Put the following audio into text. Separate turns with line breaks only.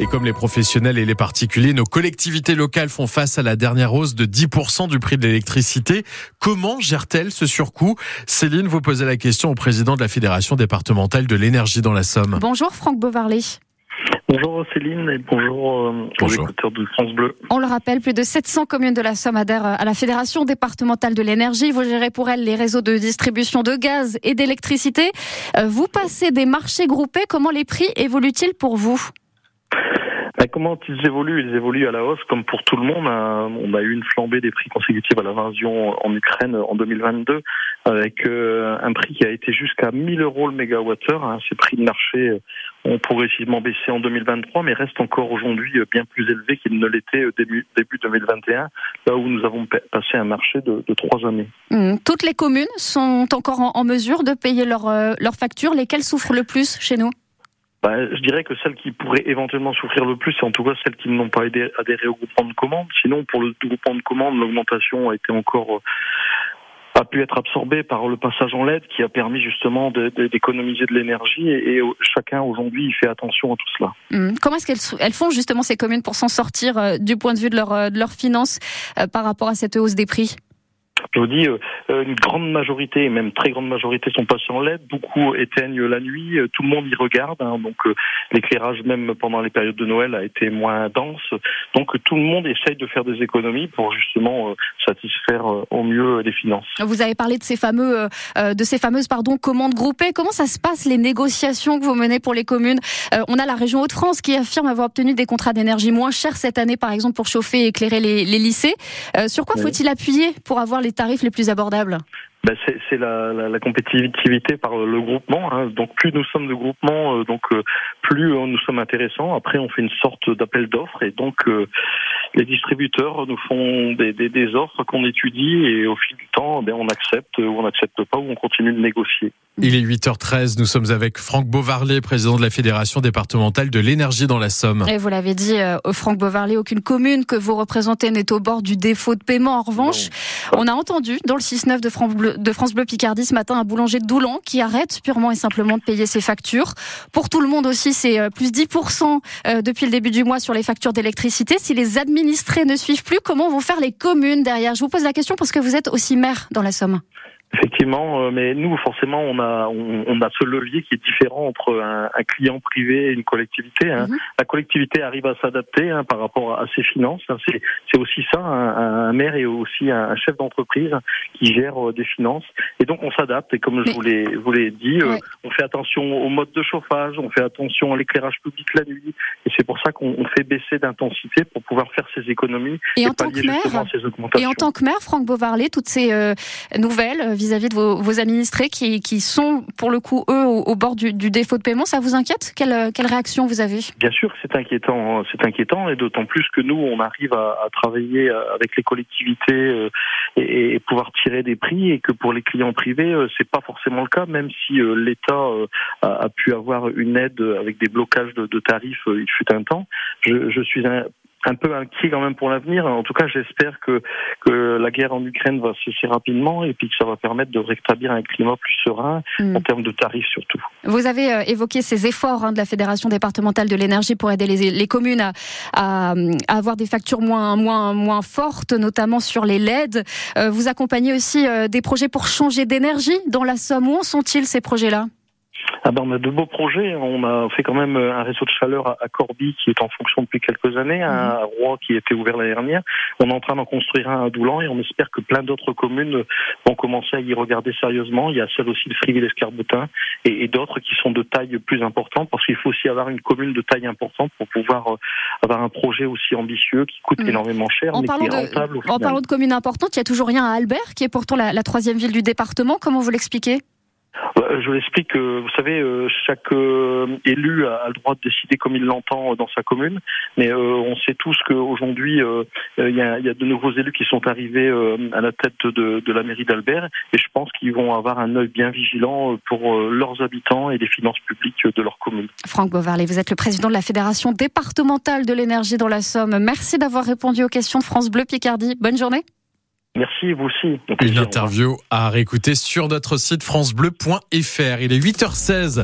Et comme les professionnels et les particuliers, nos collectivités locales font face à la dernière hausse de 10% du prix de l'électricité. Comment gère-t-elle ce surcoût? Céline, vous posez la question au président de la Fédération départementale de l'énergie dans la Somme.
Bonjour Franck Bovarley.
Bonjour Céline et bonjour, euh, aux écouteurs de France Bleu.
On le rappelle, plus de 700 communes de la Somme adhèrent à la Fédération départementale de l'énergie. Vous gérez pour elles les réseaux de distribution de gaz et d'électricité. Euh, vous passez des marchés groupés. Comment les prix évoluent-ils pour vous?
Comment ils évoluent? Ils évoluent à la hausse, comme pour tout le monde. Hein. On a eu une flambée des prix consécutifs à l'invasion en Ukraine en 2022, avec euh, un prix qui a été jusqu'à 1000 euros le mégawattheure. Hein. Ces prix de marché ont progressivement baissé en 2023, mais restent encore aujourd'hui euh, bien plus élevés qu'ils ne l'étaient début, début 2021, là où nous avons passé un marché de, trois années.
Mmh. Toutes les communes sont encore en, mesure de payer leurs euh, factures. Lesquelles souffrent le plus chez nous?
Bah, je dirais que celles qui pourraient éventuellement souffrir le plus, c'est en tout cas celles qui n'ont pas adhéré au groupement de commande. Sinon, pour le groupement de commande, l'augmentation a été encore euh, a pu être absorbée par le passage en LED qui a permis justement d'économiser de, l'énergie et, chacun aujourd'hui fait attention à tout cela.
Mmh. Comment est-ce qu'elles elles font justement ces communes pour s'en sortir euh, du point de vue de, leur, euh, de leurs finances par rapport à cette hausse des prix?
Je vous dis, euh, une grande majorité, même très grande majorité, sont passés en LED. Beaucoup éteignent la nuit. Euh, tout le monde y regarde. Hein. donc euh, l'éclairage, même pendant les périodes de Noël, a été moins dense. Donc tout le monde essaye de faire des économies pour justement satisfaire au mieux les finances.
Vous avez parlé de ces fameux, de ces fameuses, pardon, commandes groupées. Comment ça se passe les négociations que vous menez pour les communes? On a la région Hauts-de-France qui affirme avoir obtenu des contrats d'énergie moins chers cette année, par exemple, pour chauffer et éclairer les, les lycées. sur quoi faut-il appuyer pour avoir les tarifs les plus abordables
ben c'est la, compétitivité par le groupement. Hein. Donc plus nous sommes de groupement, euh, donc euh, plus euh, nous sommes intéressants. Après, on fait une sorte d'appel d'offres et donc les distributeurs nous font des, des, des offres qu'on étudie et au fil du temps, ben, on accepte ou on n'accepte pas ou on continue de négocier.
Il est 8h13, nous sommes avec Franck Beauvarlet, président de la Fédération départementale de l'énergie dans la Somme.
Et vous l'avez dit, Franck Beauvarlet, aucune commune que vous représentez n'est au bord du défaut de paiement. En revanche, on a entendu dans le 6-9 de France Bleu de France Bleu Picardie ce matin un boulanger de Doulan qui arrête purement et simplement de payer ses factures. Pour tout le monde aussi, c'est euh, plus 10% euh, depuis le début du mois sur les factures d'électricité. Si les ne suivent plus, comment vont faire les communes derrière? Je vous pose la question parce que vous êtes aussi maire dans la Somme.
Effectivement, euh, mais nous forcément on a on, a ce levier qui est différent entre un, client privé et une collectivité. Hein. Mhm. La collectivité arrive à s'adapter hein, par rapport à ses finances. Hein. C'est aussi ça, un, maire et aussi un, chef d'entreprise qui gère euh, des finances. Et donc on s'adapte. Et comme je vous l'ai dit, euh, on fait attention au mode de chauffage, on fait attention à l'éclairage public la nuit. Et c'est pour ça qu'on fait baisser d'intensité pour pouvoir faire ces économies
et, en tant que maire, ces augmentations. Et en tant que maire, Franck Beauvarlet, toutes ces nouvelles vis-à-vis de vos, administrés qui, qui, sont, pour le coup, eux, au, bord du, défaut de paiement. Ça vous inquiète quelle, quelle réaction vous avez?
Bien sûr, c'est inquiétant. C'est inquiétant, et d'autant plus que nous, on arrive à, travailler avec les collectivités euh, et, pouvoir tirer des prix, et que pour les clients privés, euh, c'est pas forcément le cas, même si euh, l'État a, pu avoir une aide avec des blocages de, tarifs, il fut un temps. Je, je suis un, un peu inquiet quand même pour l'avenir. En tout cas, j'espère que, que la guerre en Ukraine va cesser rapidement et puis que ça va permettre de rétablir un climat plus serein en termes de tarifs surtout.
Vous avez euh, évoqué ces efforts hein, de la Fédération départementale de l'énergie pour aider les, les communes à, à, avoir des factures moins, moins, moins fortes, notamment sur les LED. Euh, vous accompagnez aussi euh, des projets pour changer d'énergie dans la Somme. Où en sont-ils ces projets-là?
Ah ben, on a de beaux projets. On a fait quand même un réseau de chaleur à Corby qui est en fonction depuis quelques années, un mhm. Roi qui a été ouvert l'année dernière. On est en train d'en construire un à Doulan et on espère que plein d'autres communes vont commencer à y regarder sérieusement. Il y a celle aussi de Friville-Escarbetin et, d'autres qui sont de taille plus importante parce qu'il faut aussi avoir une commune de taille importante pour pouvoir euh, avoir un projet aussi ambitieux qui coûte mhm. énormément cher mais qui est rentable.
en parlant de communes importantes, il y a toujours rien à Albert qui est pourtant la troisième ville du département. Comment vous l'expliquez?
euh, je l'explique que, vous savez, euh, chaque euh, élu a, le droit de décider comme il l'entend dans sa commune, mais on sait tous qu'aujourd'hui, il y a, de nouveaux élus qui sont arrivés à la tête de, la mairie d'Albert, et je pense qu'ils vont avoir un œil bien vigilant pour leurs habitants et les finances publiques de leur commune.
Franck Beauvarlet, vous êtes le président de la Fédération départementale de l'énergie dans la Somme. Merci d'avoir répondu aux questions de France Bleu Picardie. Bonne journée.
Merci, vous aussi.
Une interview à réécouter sur notre site francebleu.fr. Il est 8h16.